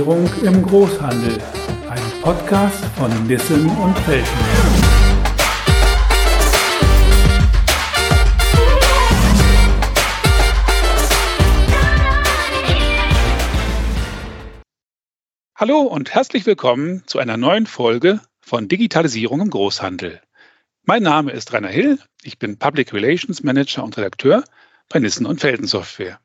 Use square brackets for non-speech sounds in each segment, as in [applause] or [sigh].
Digitalisierung im Großhandel. Ein Podcast von Nissen und Felten. Hallo und herzlich willkommen zu einer neuen Folge von Digitalisierung im Großhandel. Mein Name ist Rainer Hill, ich bin Public Relations Manager und Redakteur bei Nissen und Felden Software.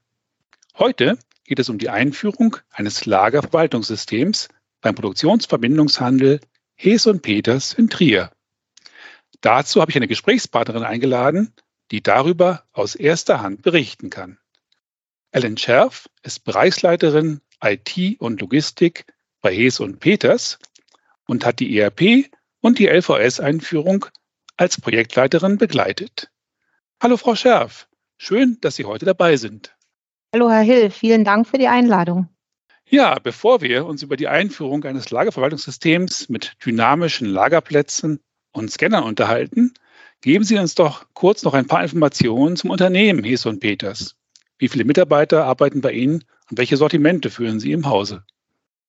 Heute geht es um die Einführung eines Lagerverwaltungssystems beim Produktionsverbindungshandel Hees und Peters in Trier. Dazu habe ich eine Gesprächspartnerin eingeladen, die darüber aus erster Hand berichten kann. Ellen Scherf ist Bereichsleiterin IT und Logistik bei Hees und Peters und hat die ERP und die LVS-Einführung als Projektleiterin begleitet. Hallo Frau Scherf, schön, dass Sie heute dabei sind. Hallo, Herr Hill, vielen Dank für die Einladung. Ja, bevor wir uns über die Einführung eines Lagerverwaltungssystems mit dynamischen Lagerplätzen und Scannern unterhalten, geben Sie uns doch kurz noch ein paar Informationen zum Unternehmen Hes und Peters. Wie viele Mitarbeiter arbeiten bei Ihnen und welche Sortimente führen Sie im Hause?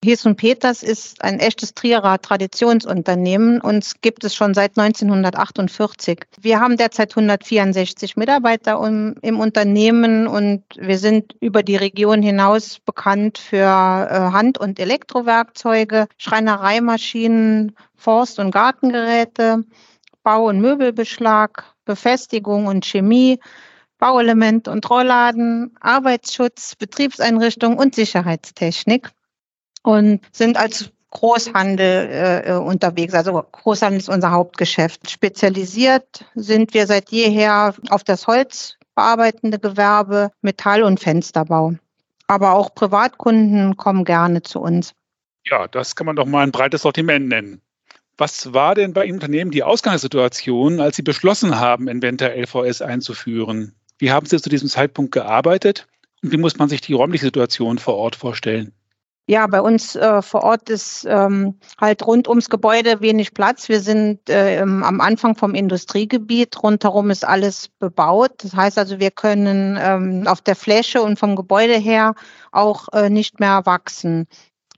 Hies und Peters ist ein echtes Trierer Traditionsunternehmen. Uns gibt es schon seit 1948. Wir haben derzeit 164 Mitarbeiter im Unternehmen und wir sind über die Region hinaus bekannt für äh, Hand- und Elektrowerkzeuge, Schreinereimaschinen, Forst- und Gartengeräte, Bau- und Möbelbeschlag, Befestigung und Chemie, Bauelement und Rollladen, Arbeitsschutz, Betriebseinrichtung und Sicherheitstechnik und sind als Großhandel äh, äh, unterwegs. Also Großhandel ist unser Hauptgeschäft. Spezialisiert sind wir seit jeher auf das holzbearbeitende Gewerbe, Metall- und Fensterbau. Aber auch Privatkunden kommen gerne zu uns. Ja, das kann man doch mal ein breites Sortiment nennen. Was war denn bei Ihrem Unternehmen die Ausgangssituation, als Sie beschlossen haben, Inventor LVS einzuführen? Wie haben Sie zu diesem Zeitpunkt gearbeitet und wie muss man sich die räumliche Situation vor Ort vorstellen? Ja, bei uns äh, vor Ort ist ähm, halt rund ums Gebäude wenig Platz. Wir sind äh, am Anfang vom Industriegebiet. Rundherum ist alles bebaut. Das heißt also, wir können ähm, auf der Fläche und vom Gebäude her auch äh, nicht mehr wachsen.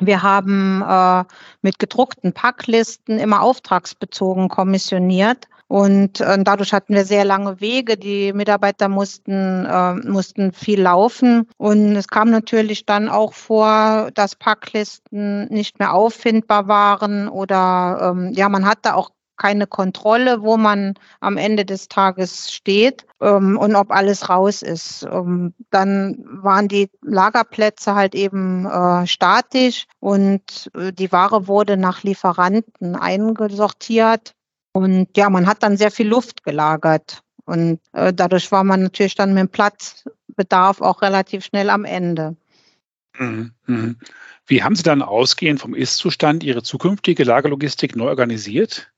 Wir haben äh, mit gedruckten Packlisten immer auftragsbezogen kommissioniert. Und äh, dadurch hatten wir sehr lange Wege. Die Mitarbeiter mussten, äh, mussten viel laufen. Und es kam natürlich dann auch vor, dass Packlisten nicht mehr auffindbar waren oder ähm, ja, man hatte auch keine Kontrolle, wo man am Ende des Tages steht ähm, und ob alles raus ist. Ähm, dann waren die Lagerplätze halt eben äh, statisch und äh, die Ware wurde nach Lieferanten eingesortiert. Und ja, man hat dann sehr viel Luft gelagert. Und äh, dadurch war man natürlich dann mit dem Platzbedarf auch relativ schnell am Ende. Mhm, mhm. Wie haben Sie dann ausgehend vom Ist-Zustand Ihre zukünftige Lagerlogistik neu organisiert?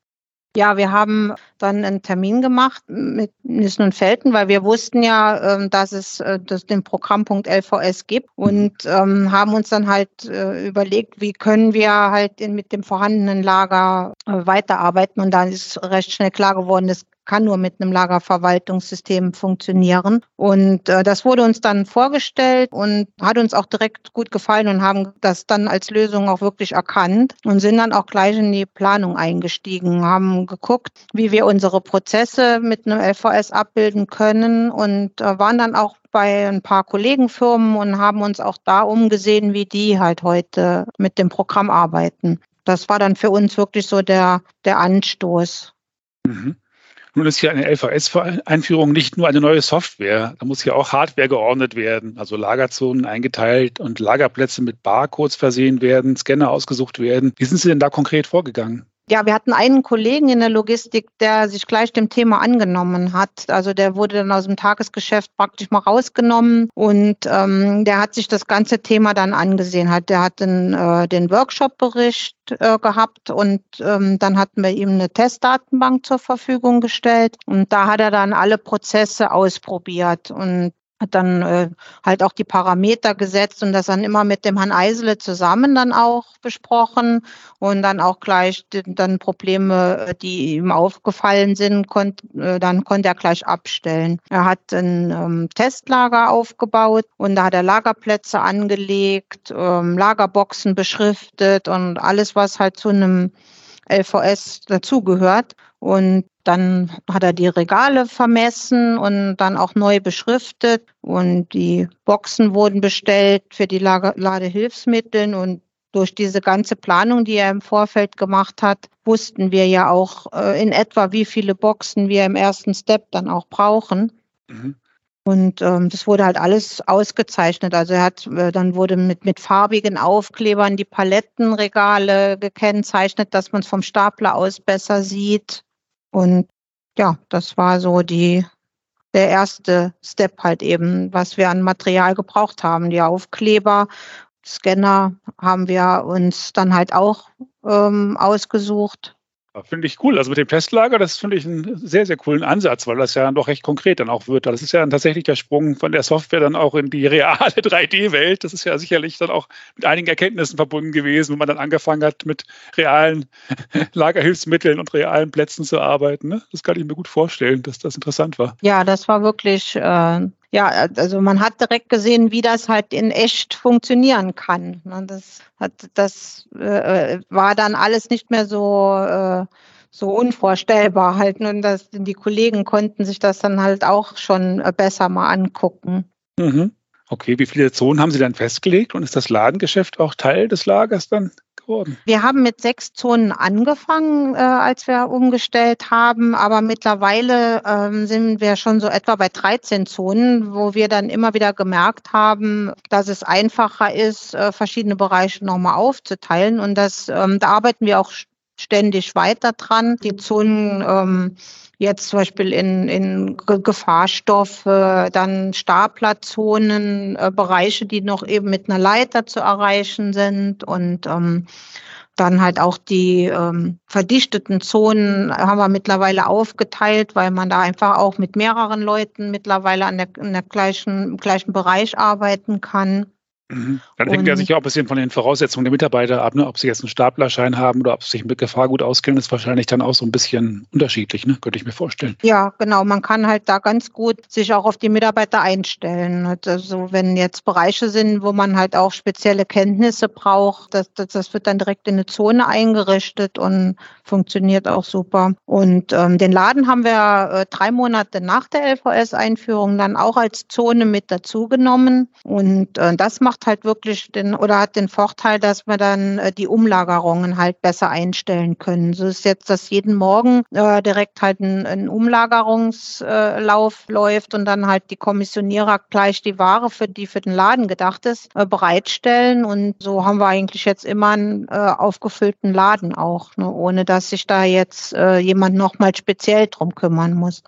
Ja, wir haben dann einen Termin gemacht mit Nissen und Felten, weil wir wussten ja, ähm, dass es äh, dass den Programmpunkt LVS gibt und ähm, haben uns dann halt äh, überlegt, wie können wir halt mit dem vorhandenen Lager äh, weiterarbeiten. Und da ist recht schnell klar geworden, es kann nur mit einem Lagerverwaltungssystem funktionieren. Und äh, das wurde uns dann vorgestellt und hat uns auch direkt gut gefallen und haben das dann als Lösung auch wirklich erkannt und sind dann auch gleich in die Planung eingestiegen, haben geguckt, wie wir unsere Prozesse mit einem LVS abbilden können und äh, waren dann auch bei ein paar Kollegenfirmen und haben uns auch da umgesehen, wie die halt heute mit dem Programm arbeiten. Das war dann für uns wirklich so der, der Anstoß. Mhm. Nun ist hier eine LVS-Einführung nicht nur eine neue Software, da muss ja auch Hardware geordnet werden, also Lagerzonen eingeteilt und Lagerplätze mit Barcodes versehen werden, Scanner ausgesucht werden. Wie sind Sie denn da konkret vorgegangen? Ja, wir hatten einen Kollegen in der Logistik, der sich gleich dem Thema angenommen hat. Also der wurde dann aus dem Tagesgeschäft praktisch mal rausgenommen und ähm, der hat sich das ganze Thema dann angesehen. Hat, der hat den, äh, den Workshop-Bericht äh, gehabt und ähm, dann hatten wir ihm eine Testdatenbank zur Verfügung gestellt und da hat er dann alle Prozesse ausprobiert und hat dann äh, halt auch die Parameter gesetzt und das dann immer mit dem Herrn Eisele zusammen dann auch besprochen und dann auch gleich dann Probleme, äh, die ihm aufgefallen sind, konnt, äh, dann konnte er gleich abstellen. Er hat ein ähm, Testlager aufgebaut und da hat er Lagerplätze angelegt, ähm, Lagerboxen beschriftet und alles, was halt zu einem LVS dazugehört. Und dann hat er die Regale vermessen und dann auch neu beschriftet. Und die Boxen wurden bestellt für die Ladehilfsmittel. Und durch diese ganze Planung, die er im Vorfeld gemacht hat, wussten wir ja auch äh, in etwa, wie viele Boxen wir im ersten Step dann auch brauchen. Mhm. Und ähm, das wurde halt alles ausgezeichnet. Also er hat, äh, dann wurde mit, mit farbigen Aufklebern die Palettenregale gekennzeichnet, dass man es vom Stapler aus besser sieht. Und ja, das war so die, der erste Step halt eben, was wir an Material gebraucht haben. Die Aufkleber, Scanner haben wir uns dann halt auch ähm, ausgesucht. Finde ich cool. Also mit dem Testlager, das finde ich einen sehr, sehr coolen Ansatz, weil das ja dann doch recht konkret dann auch wird. Das ist ja dann tatsächlich der Sprung von der Software dann auch in die reale [laughs] 3D-Welt. Das ist ja sicherlich dann auch mit einigen Erkenntnissen verbunden gewesen, wo man dann angefangen hat, mit realen [laughs] Lagerhilfsmitteln und realen Plätzen zu arbeiten. Ne? Das kann ich mir gut vorstellen, dass das interessant war. Ja, das war wirklich äh, ja, also man hat direkt gesehen, wie das halt in echt funktionieren kann. Ne? Das hat, das äh, war dann alles nicht mehr so äh, so unvorstellbar halt. Und ne? das, die Kollegen konnten sich das dann halt auch schon äh, besser mal angucken. Mhm. Okay, wie viele Zonen haben Sie dann festgelegt und ist das Ladengeschäft auch Teil des Lagers dann? Geworden? Wir haben mit sechs Zonen angefangen, äh, als wir umgestellt haben, aber mittlerweile ähm, sind wir schon so etwa bei 13 Zonen, wo wir dann immer wieder gemerkt haben, dass es einfacher ist, äh, verschiedene Bereiche nochmal aufzuteilen. Und das, ähm, da arbeiten wir auch ständig weiter dran. Die Zonen ähm, jetzt zum Beispiel in, in Gefahrstoffe, dann Staplerzonen, äh, Bereiche, die noch eben mit einer Leiter zu erreichen sind und ähm, dann halt auch die ähm, verdichteten Zonen haben wir mittlerweile aufgeteilt, weil man da einfach auch mit mehreren Leuten mittlerweile an der, an der gleichen, im gleichen Bereich arbeiten kann. Mhm. Dann hängt ja sicher auch ein bisschen von den Voraussetzungen der Mitarbeiter ab, ne? ob sie jetzt einen Staplerschein haben oder ob sie sich mit Gefahr gut auskennen, ist wahrscheinlich dann auch so ein bisschen unterschiedlich, ne? könnte ich mir vorstellen. Ja, genau. Man kann halt da ganz gut sich auch auf die Mitarbeiter einstellen. Also wenn jetzt Bereiche sind, wo man halt auch spezielle Kenntnisse braucht, das, das, das wird dann direkt in eine Zone eingerichtet und funktioniert auch super. Und ähm, den Laden haben wir äh, drei Monate nach der LVS-Einführung dann auch als Zone mit dazugenommen. Und äh, das macht macht halt wirklich den oder hat den Vorteil, dass wir dann äh, die Umlagerungen halt besser einstellen können. So ist jetzt, dass jeden Morgen äh, direkt halt ein, ein Umlagerungslauf äh, läuft und dann halt die Kommissionierer gleich die Ware, für die für den Laden gedacht ist, äh, bereitstellen. Und so haben wir eigentlich jetzt immer einen äh, aufgefüllten Laden auch, ne, ohne dass sich da jetzt äh, jemand nochmal speziell drum kümmern muss.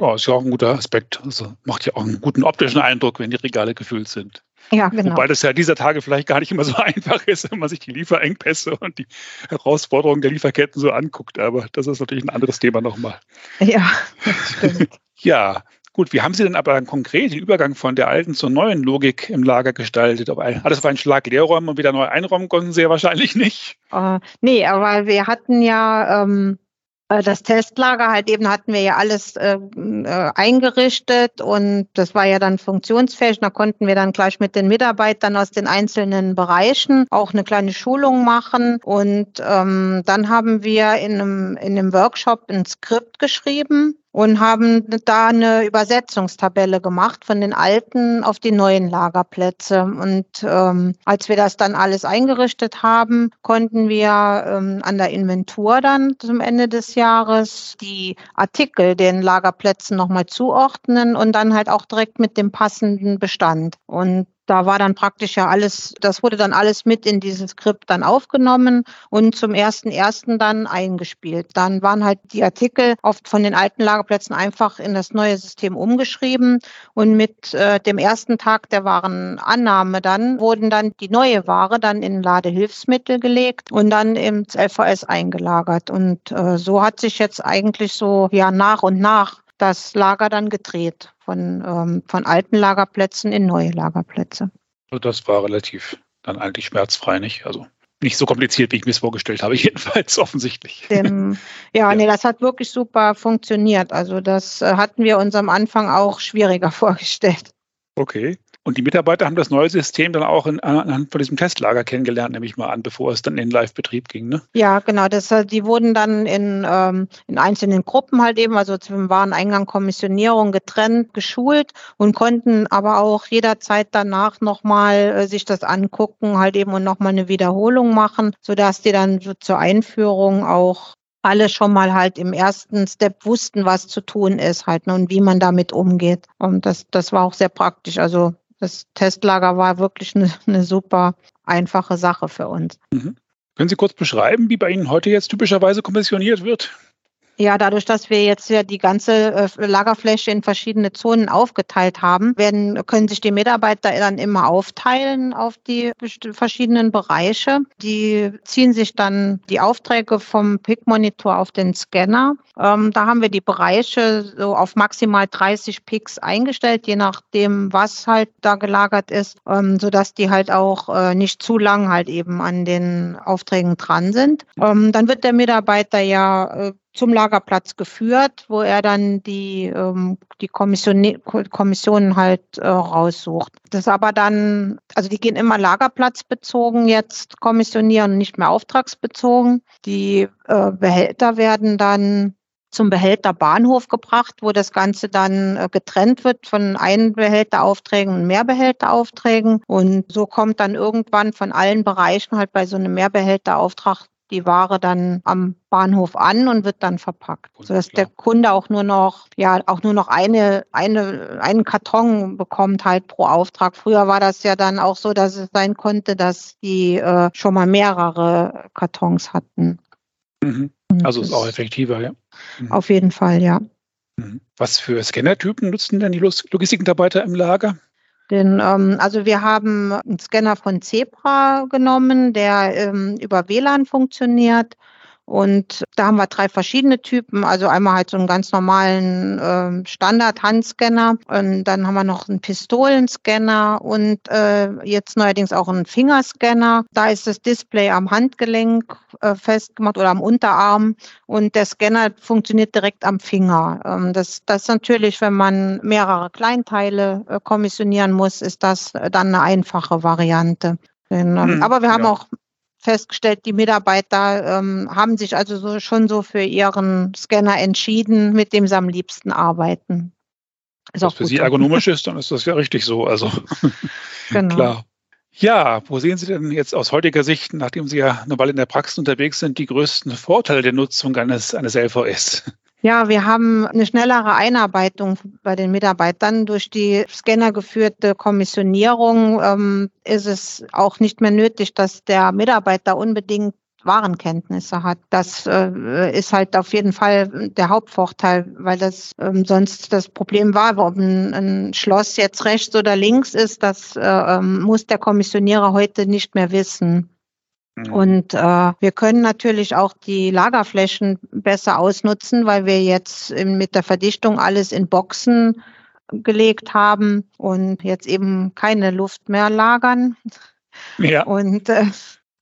Ja, ist ja auch ein guter Aspekt. Also macht ja auch einen guten optischen Eindruck, wenn die Regale gefüllt sind. Ja, genau. Wobei das ja dieser Tage vielleicht gar nicht immer so [laughs] einfach ist, wenn man sich die Lieferengpässe und die Herausforderungen der Lieferketten so anguckt. Aber das ist natürlich ein anderes Thema nochmal. Ja, das stimmt. [laughs] ja, Gut, wie haben Sie denn aber dann konkret den Übergang von der alten zur neuen Logik im Lager gestaltet? Ob alles auf einen Schlag leerräumen und wieder neu einräumen konnten Sie ja wahrscheinlich nicht. Uh, nee, aber wir hatten ja ähm, äh, das Testlager halt eben hatten wir ja alles äh, äh, eingerichtet und das war ja dann funktionsfähig. Da konnten wir dann gleich mit den Mitarbeitern aus den einzelnen Bereichen auch eine kleine Schulung machen. Und ähm, dann haben wir in einem, in einem Workshop ein Skript geschrieben und haben da eine Übersetzungstabelle gemacht von den alten auf die neuen Lagerplätze. Und ähm, als wir das dann alles eingerichtet haben, konnten wir ähm, an der Inventur dann zum Ende des Jahres die Artikel den Lagerplätzen nochmal zuordnen und dann halt auch direkt mit dem passenden Bestand. Und da war dann praktisch ja alles, das wurde dann alles mit in dieses Skript dann aufgenommen und zum ersten ersten dann eingespielt. Dann waren halt die Artikel oft von den alten Lagerplätzen einfach in das neue System umgeschrieben und mit äh, dem ersten Tag der Warenannahme dann wurden dann die neue Ware dann in Ladehilfsmittel gelegt und dann ins LVS eingelagert. Und äh, so hat sich jetzt eigentlich so ja nach und nach das Lager dann gedreht von, ähm, von alten Lagerplätzen in neue Lagerplätze. Also das war relativ dann eigentlich schmerzfrei, nicht? Also nicht so kompliziert, wie ich mir es vorgestellt habe, [laughs] jedenfalls offensichtlich. Dem, ja, ja, nee, das hat wirklich super funktioniert. Also das äh, hatten wir uns am Anfang auch schwieriger [laughs] vorgestellt. Okay. Und die Mitarbeiter haben das neue System dann auch in, anhand von diesem Testlager kennengelernt, nehme ich mal an, bevor es dann in Live-Betrieb ging, ne? Ja, genau. Das, äh, die wurden dann in, ähm, in einzelnen Gruppen halt eben, also zum Wareneingang, Kommissionierung getrennt, geschult und konnten aber auch jederzeit danach nochmal äh, sich das angucken, halt eben und nochmal eine Wiederholung machen, sodass die dann so zur Einführung auch alle schon mal halt im ersten Step wussten, was zu tun ist halt ne, und wie man damit umgeht. Und das, das war auch sehr praktisch. Also das Testlager war wirklich eine, eine super einfache Sache für uns. Mhm. Können Sie kurz beschreiben, wie bei Ihnen heute jetzt typischerweise kommissioniert wird? Ja, dadurch, dass wir jetzt ja die ganze äh, Lagerfläche in verschiedene Zonen aufgeteilt haben, werden, können sich die Mitarbeiter dann immer aufteilen auf die verschiedenen Bereiche. Die ziehen sich dann die Aufträge vom PIC-Monitor auf den Scanner. Ähm, da haben wir die Bereiche so auf maximal 30 Picks eingestellt, je nachdem, was halt da gelagert ist, ähm, sodass die halt auch äh, nicht zu lang halt eben an den Aufträgen dran sind. Ähm, dann wird der Mitarbeiter ja äh, zum Lagerplatz geführt, wo er dann die, ähm, die Kommission, Kommissionen halt äh, raussucht. Das aber dann, also die gehen immer lagerplatzbezogen jetzt kommissionieren, nicht mehr auftragsbezogen. Die äh, Behälter werden dann zum Behälterbahnhof gebracht, wo das Ganze dann äh, getrennt wird von Einbehälteraufträgen und Mehrbehälteraufträgen. Und so kommt dann irgendwann von allen Bereichen halt bei so einem Mehrbehälterauftrag die Ware dann am Bahnhof an und wird dann verpackt, sodass der Kunde auch nur noch, ja, auch nur noch eine, eine, einen Karton bekommt halt pro Auftrag. Früher war das ja dann auch so, dass es sein konnte, dass die äh, schon mal mehrere Kartons hatten. Mhm. Also ist auch effektiver, ja. Mhm. Auf jeden Fall, ja. Mhm. Was für Scannertypen nutzen denn die Logistikmitarbeiter im Lager? Denn, ähm, also wir haben einen Scanner von Zebra genommen, der ähm, über WLAN funktioniert. Und da haben wir drei verschiedene Typen. Also einmal halt so einen ganz normalen äh, Standard-Handscanner. Und dann haben wir noch einen Pistolenscanner und äh, jetzt neuerdings auch einen Fingerscanner. Da ist das Display am Handgelenk äh, festgemacht oder am Unterarm. Und der Scanner funktioniert direkt am Finger. Ähm, das, das ist natürlich, wenn man mehrere Kleinteile äh, kommissionieren muss, ist das dann eine einfache Variante. Ähm, hm, aber wir haben ja. auch festgestellt, die Mitarbeiter ähm, haben sich also so, schon so für ihren Scanner entschieden, mit dem sie am liebsten arbeiten. Ist auch für Sie ergonomisch [laughs] ist, dann ist das ja richtig so. Also genau. klar. Ja, wo sehen Sie denn jetzt aus heutiger Sicht, nachdem Sie ja eine Weile in der Praxis unterwegs sind, die größten Vorteile der Nutzung eines, eines LVS? Ja, wir haben eine schnellere Einarbeitung bei den Mitarbeitern. Durch die scannergeführte Kommissionierung ähm, ist es auch nicht mehr nötig, dass der Mitarbeiter unbedingt Warenkenntnisse hat. Das äh, ist halt auf jeden Fall der Hauptvorteil, weil das ähm, sonst das Problem war, ob ein, ein, Schloss jetzt rechts oder links ist, das äh, ähm, muss der Kommissionierer heute nicht mehr wissen. Mhm. Und äh, wir können natürlich auch die Lagerflächen besser ausnutzen, weil wir jetzt mit der Verdichtung alles in Boxen gelegt haben und jetzt eben keine Luft mehr lagern. Ja. Und äh,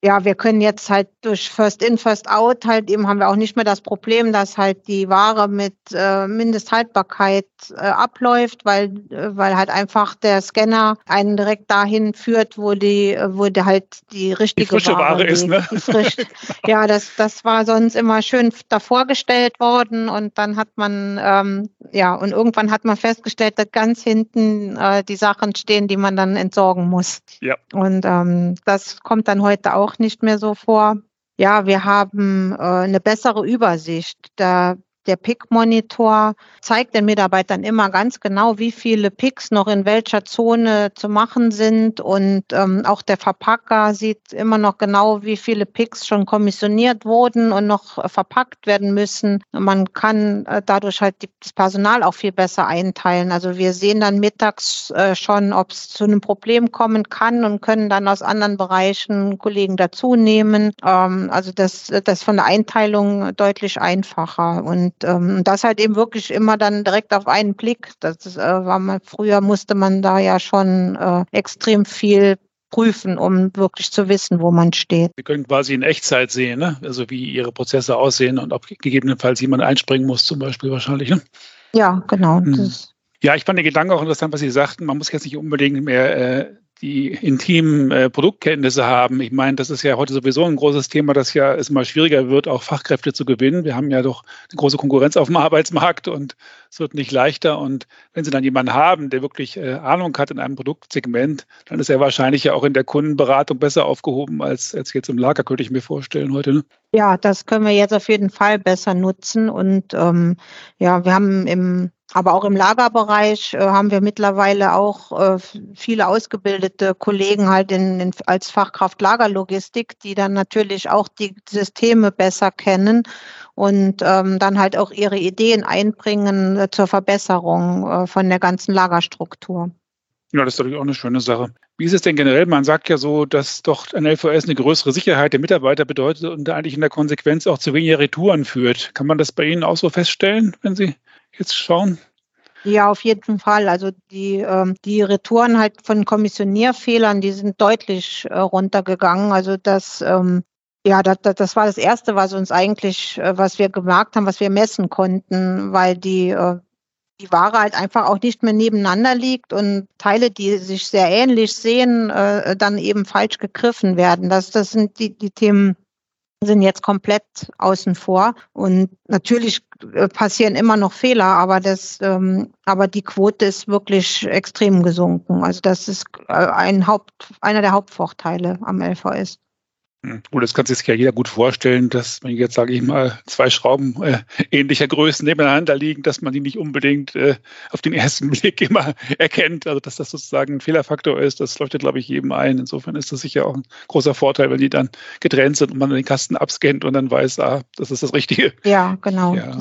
ja, wir können jetzt halt durch First In, First Out halt eben haben wir auch nicht mehr das Problem, dass halt die Ware mit äh, Mindesthaltbarkeit äh, abläuft, weil, äh, weil halt einfach der Scanner einen direkt dahin führt, wo die, wo der halt die richtige die frische Ware, Ware ist. Ne? Frisch, ja, das, das war sonst immer schön davor gestellt worden und dann hat man, ähm, ja, und irgendwann hat man festgestellt, dass ganz hinten äh, die Sachen stehen, die man dann entsorgen muss. Ja. Und ähm, das kommt dann heute auch nicht mehr so vor. Ja, wir haben äh, eine bessere Übersicht. Da der PIC-Monitor zeigt den Mitarbeitern immer ganz genau, wie viele PICs noch in welcher Zone zu machen sind. Und ähm, auch der Verpacker sieht immer noch genau, wie viele PICs schon kommissioniert wurden und noch äh, verpackt werden müssen. Man kann äh, dadurch halt die, das Personal auch viel besser einteilen. Also wir sehen dann mittags äh, schon, ob es zu einem Problem kommen kann und können dann aus anderen Bereichen Kollegen dazu nehmen. Ähm, also das, das von der Einteilung deutlich einfacher. Und ähm, das halt eben wirklich immer dann direkt auf einen Blick. Das äh, war mal früher musste man da ja schon äh, extrem viel prüfen, um wirklich zu wissen, wo man steht. Sie können quasi in Echtzeit sehen, ne? also wie Ihre Prozesse aussehen und ob gegebenenfalls jemand einspringen muss, zum Beispiel wahrscheinlich. Ne? Ja, genau. Mhm. Ja, ich fand den Gedanken auch interessant, was Sie sagten. Man muss jetzt nicht unbedingt mehr äh, die intimen äh, Produktkenntnisse haben. Ich meine, das ist ja heute sowieso ein großes Thema, dass ja es immer schwieriger wird, auch Fachkräfte zu gewinnen. Wir haben ja doch eine große Konkurrenz auf dem Arbeitsmarkt und es wird nicht leichter. Und wenn Sie dann jemanden haben, der wirklich äh, Ahnung hat in einem Produktsegment, dann ist er wahrscheinlich ja auch in der Kundenberatung besser aufgehoben als, als jetzt im Lager, könnte ich mir vorstellen heute. Ne? Ja, das können wir jetzt auf jeden Fall besser nutzen. Und ähm, ja, wir haben im aber auch im Lagerbereich äh, haben wir mittlerweile auch äh, viele ausgebildete Kollegen halt in, in, als Fachkraft Lagerlogistik, die dann natürlich auch die Systeme besser kennen und ähm, dann halt auch ihre Ideen einbringen äh, zur Verbesserung äh, von der ganzen Lagerstruktur. Ja, das ist natürlich auch eine schöne Sache. Wie ist es denn generell? Man sagt ja so, dass doch ein LVS eine größere Sicherheit der Mitarbeiter bedeutet und eigentlich in der Konsequenz auch zu weniger Retouren führt. Kann man das bei Ihnen auch so feststellen, wenn Sie jetzt schauen? Ja, auf jeden Fall. Also die, ähm, die Retouren halt von Kommissionierfehlern, die sind deutlich äh, runtergegangen. Also das, ähm, ja, das, das war das Erste, was uns eigentlich, äh, was wir gemerkt haben, was wir messen konnten, weil die, äh, die Ware halt einfach auch nicht mehr nebeneinander liegt und Teile, die sich sehr ähnlich sehen, äh, dann eben falsch gegriffen werden. Das, das sind die, die Themen, sind jetzt komplett außen vor. Und natürlich äh, passieren immer noch Fehler, aber das, ähm, aber die Quote ist wirklich extrem gesunken. Also das ist äh, ein Haupt, einer der Hauptvorteile am LVS. Hm. Gut, das kann sich ja jeder gut vorstellen, dass wenn jetzt, sage ich mal, zwei Schrauben äh, ähnlicher Größen nebeneinander liegen, dass man die nicht unbedingt äh, auf den ersten [laughs] Blick immer erkennt. Also dass das sozusagen ein Fehlerfaktor ist, das leuchtet, glaube ich, jedem ein. Insofern ist das sicher auch ein großer Vorteil, wenn die dann getrennt sind und man den Kasten abscannt und dann weiß, ah, das ist das Richtige. Ja, genau. Ja.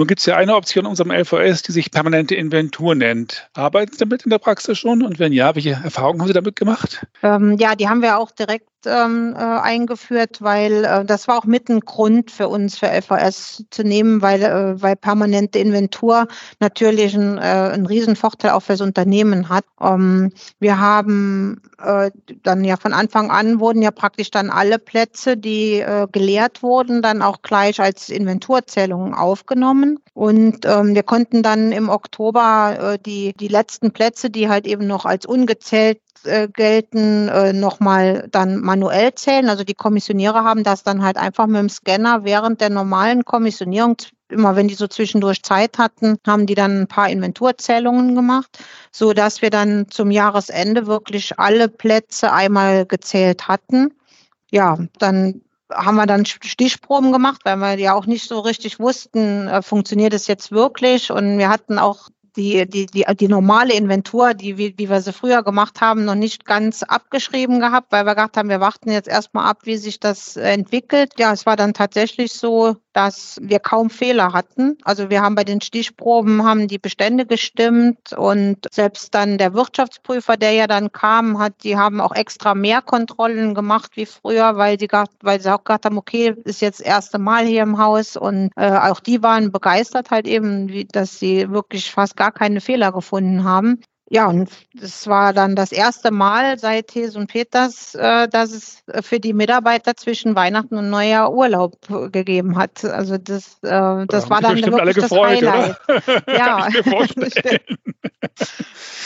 Nun gibt es ja eine Option in unserem LVS, die sich permanente Inventur nennt. Arbeiten Sie damit in der Praxis schon? Und wenn ja, welche Erfahrungen haben Sie damit gemacht? Ähm, ja, die haben wir auch direkt ähm, äh, eingeführt, weil äh, das war auch mit ein Grund für uns für LVS zu nehmen, weil, äh, weil permanente Inventur natürlich ein, äh, einen riesen Vorteil auch fürs Unternehmen hat. Ähm, wir haben äh, dann ja von Anfang an wurden ja praktisch dann alle Plätze, die äh, geleert wurden, dann auch gleich als Inventurzählungen aufgenommen. Und ähm, wir konnten dann im Oktober äh, die, die letzten Plätze, die halt eben noch als ungezählt äh, gelten, äh, nochmal dann manuell zählen. Also die Kommissionierer haben das dann halt einfach mit dem Scanner während der normalen Kommissionierung, immer wenn die so zwischendurch Zeit hatten, haben die dann ein paar Inventurzählungen gemacht, so dass wir dann zum Jahresende wirklich alle Plätze einmal gezählt hatten. Ja, dann haben wir dann Stichproben gemacht, weil wir ja auch nicht so richtig wussten, äh, funktioniert es jetzt wirklich. Und wir hatten auch die, die, die, die normale Inventur, die, wie, wie wir sie früher gemacht haben, noch nicht ganz abgeschrieben gehabt, weil wir gedacht haben, wir warten jetzt erstmal ab, wie sich das entwickelt. Ja, es war dann tatsächlich so, dass wir kaum Fehler hatten. Also wir haben bei den Stichproben haben die Bestände gestimmt und selbst dann der Wirtschaftsprüfer, der ja dann kam, hat, die haben auch extra mehr Kontrollen gemacht wie früher, weil sie, weil sie auch gesagt haben, okay, ist jetzt das erste Mal hier im Haus und äh, auch die waren begeistert halt eben, wie, dass sie wirklich fast gar keine Fehler gefunden haben. Ja, und es war dann das erste Mal seit Hes und Peters, äh, dass es für die Mitarbeiter zwischen Weihnachten und Neujahr Urlaub gegeben hat. Also das, äh, das war dann wirklich alle gefreut, das Highlight. Oder? [laughs] Ja, [laughs]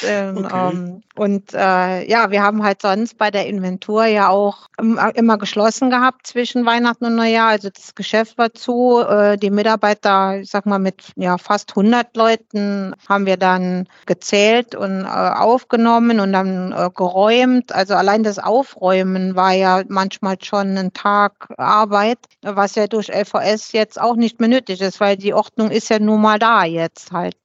ähm, okay. ähm, und äh, ja, wir haben halt sonst bei der Inventur ja auch immer geschlossen gehabt zwischen Weihnachten und Neujahr. Also das Geschäft war zu. Äh, die Mitarbeiter, ich sag mal mit ja fast 100 Leuten haben wir dann gezählt und äh, aufgenommen und dann äh, geräumt. Also allein das Aufräumen war ja manchmal schon ein Tag Arbeit, was ja durch LVS jetzt auch nicht mehr nötig ist, weil die Ordnung ist ja nun mal da jetzt halt.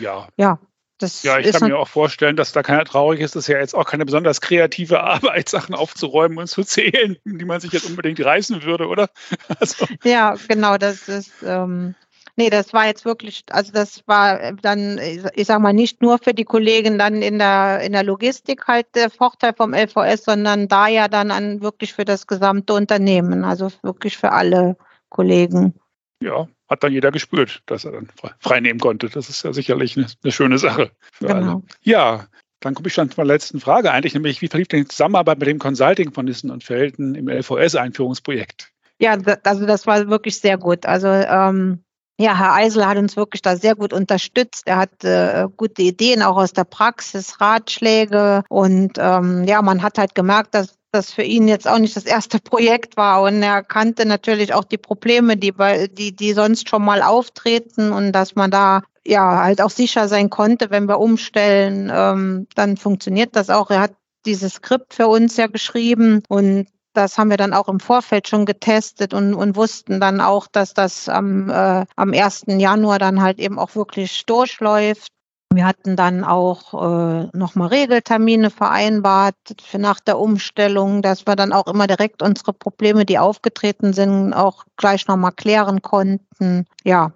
Ja. Ja. Das ja, ich kann mir auch vorstellen, dass da keiner traurig ist. Das ist ja jetzt auch keine besonders kreative [laughs] Arbeit, Sachen aufzuräumen und zu zählen, die man sich jetzt unbedingt reißen würde, oder? [laughs] Also. Ja, genau. Das ist, ähm, Nee, das war jetzt wirklich, also das war dann, ich sag mal, nicht nur für die Kollegen dann in der, in der Logistik halt der Vorteil vom LVS, sondern da ja dann an wirklich für das gesamte Unternehmen, also wirklich für alle Kollegen. Ja, hat dann jeder gespürt, dass er dann frei nehmen konnte. Das ist ja sicherlich eine, eine schöne Sache für genau. alle. Ja, dann komme ich schon zur letzten Frage eigentlich, nämlich wie verlief denn die Zusammenarbeit mit dem Consulting von Nissen und Felten im LVS-Einführungsprojekt? Ja, also das war wirklich sehr gut. Also ähm, ja, Herr Eisel hat uns wirklich da sehr gut unterstützt. Er hat äh, gute Ideen auch aus der Praxis, Ratschläge und ähm, ja, man hat halt gemerkt, dass das für ihn jetzt auch nicht das erste [laughs] Projekt war und er kannte natürlich auch die Probleme, die bei, die die sonst schon mal auftreten und dass man da ja halt auch sicher sein konnte, wenn wir umstellen, ähm, dann funktioniert das auch. Er hat dieses Skript für uns ja geschrieben und das haben wir dann auch im Vorfeld schon getestet und, und wussten dann auch, dass das am, äh, am 1. Januar dann halt eben auch wirklich durchläuft. Wir hatten dann auch äh, nochmal Regeltermine vereinbart für nach der Umstellung, dass wir dann auch immer direkt unsere Probleme, die aufgetreten sind, auch gleich nochmal klären konnten. Ja,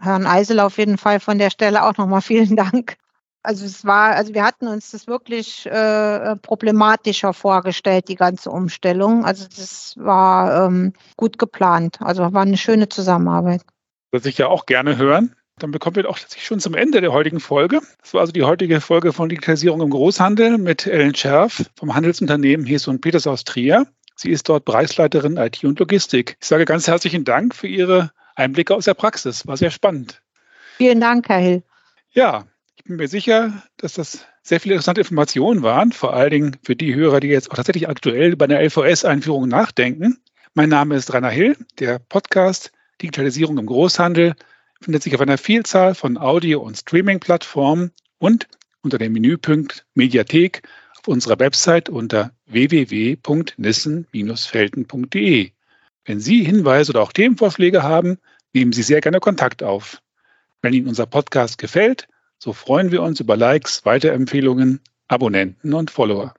Herrn Eisel auf jeden Fall von der Stelle auch nochmal vielen Dank. Also es war, also wir hatten uns das wirklich äh, problematischer vorgestellt, die ganze Umstellung. Also das war ähm, gut geplant. Also war eine schöne Zusammenarbeit. Das ich ja auch gerne hören. Dann bekommen wir auch tatsächlich schon zum Ende der heutigen Folge. Das war also die heutige Folge von Digitalisierung im Großhandel mit Ellen Scherf vom Handelsunternehmen Hes und Peters aus Trier. Sie ist dort Bereichsleiterin IT und Logistik. Ich sage ganz herzlichen Dank für Ihre Einblicke aus der Praxis. War sehr spannend. Vielen Dank, Herr Hill. Ja, bin mir sicher, dass das sehr viele interessante Informationen waren, vor allen Dingen für die Hörer, die jetzt auch tatsächlich aktuell über eine LVS-Einführung nachdenken. Mein Name ist Rainer Hill. Der Podcast Digitalisierung im Großhandel findet sich auf einer Vielzahl von Audio- und Streaming-Plattformen und unter dem Menüpunkt Mediathek auf unserer Website unter www.nissen-felten.de. Wenn Sie Hinweise oder auch Themenvorschläge haben, nehmen Sie sehr gerne Kontakt auf. Wenn Ihnen unser Podcast gefällt, so freuen wir uns über Likes, Weiterempfehlungen, Abonnenten und Follower.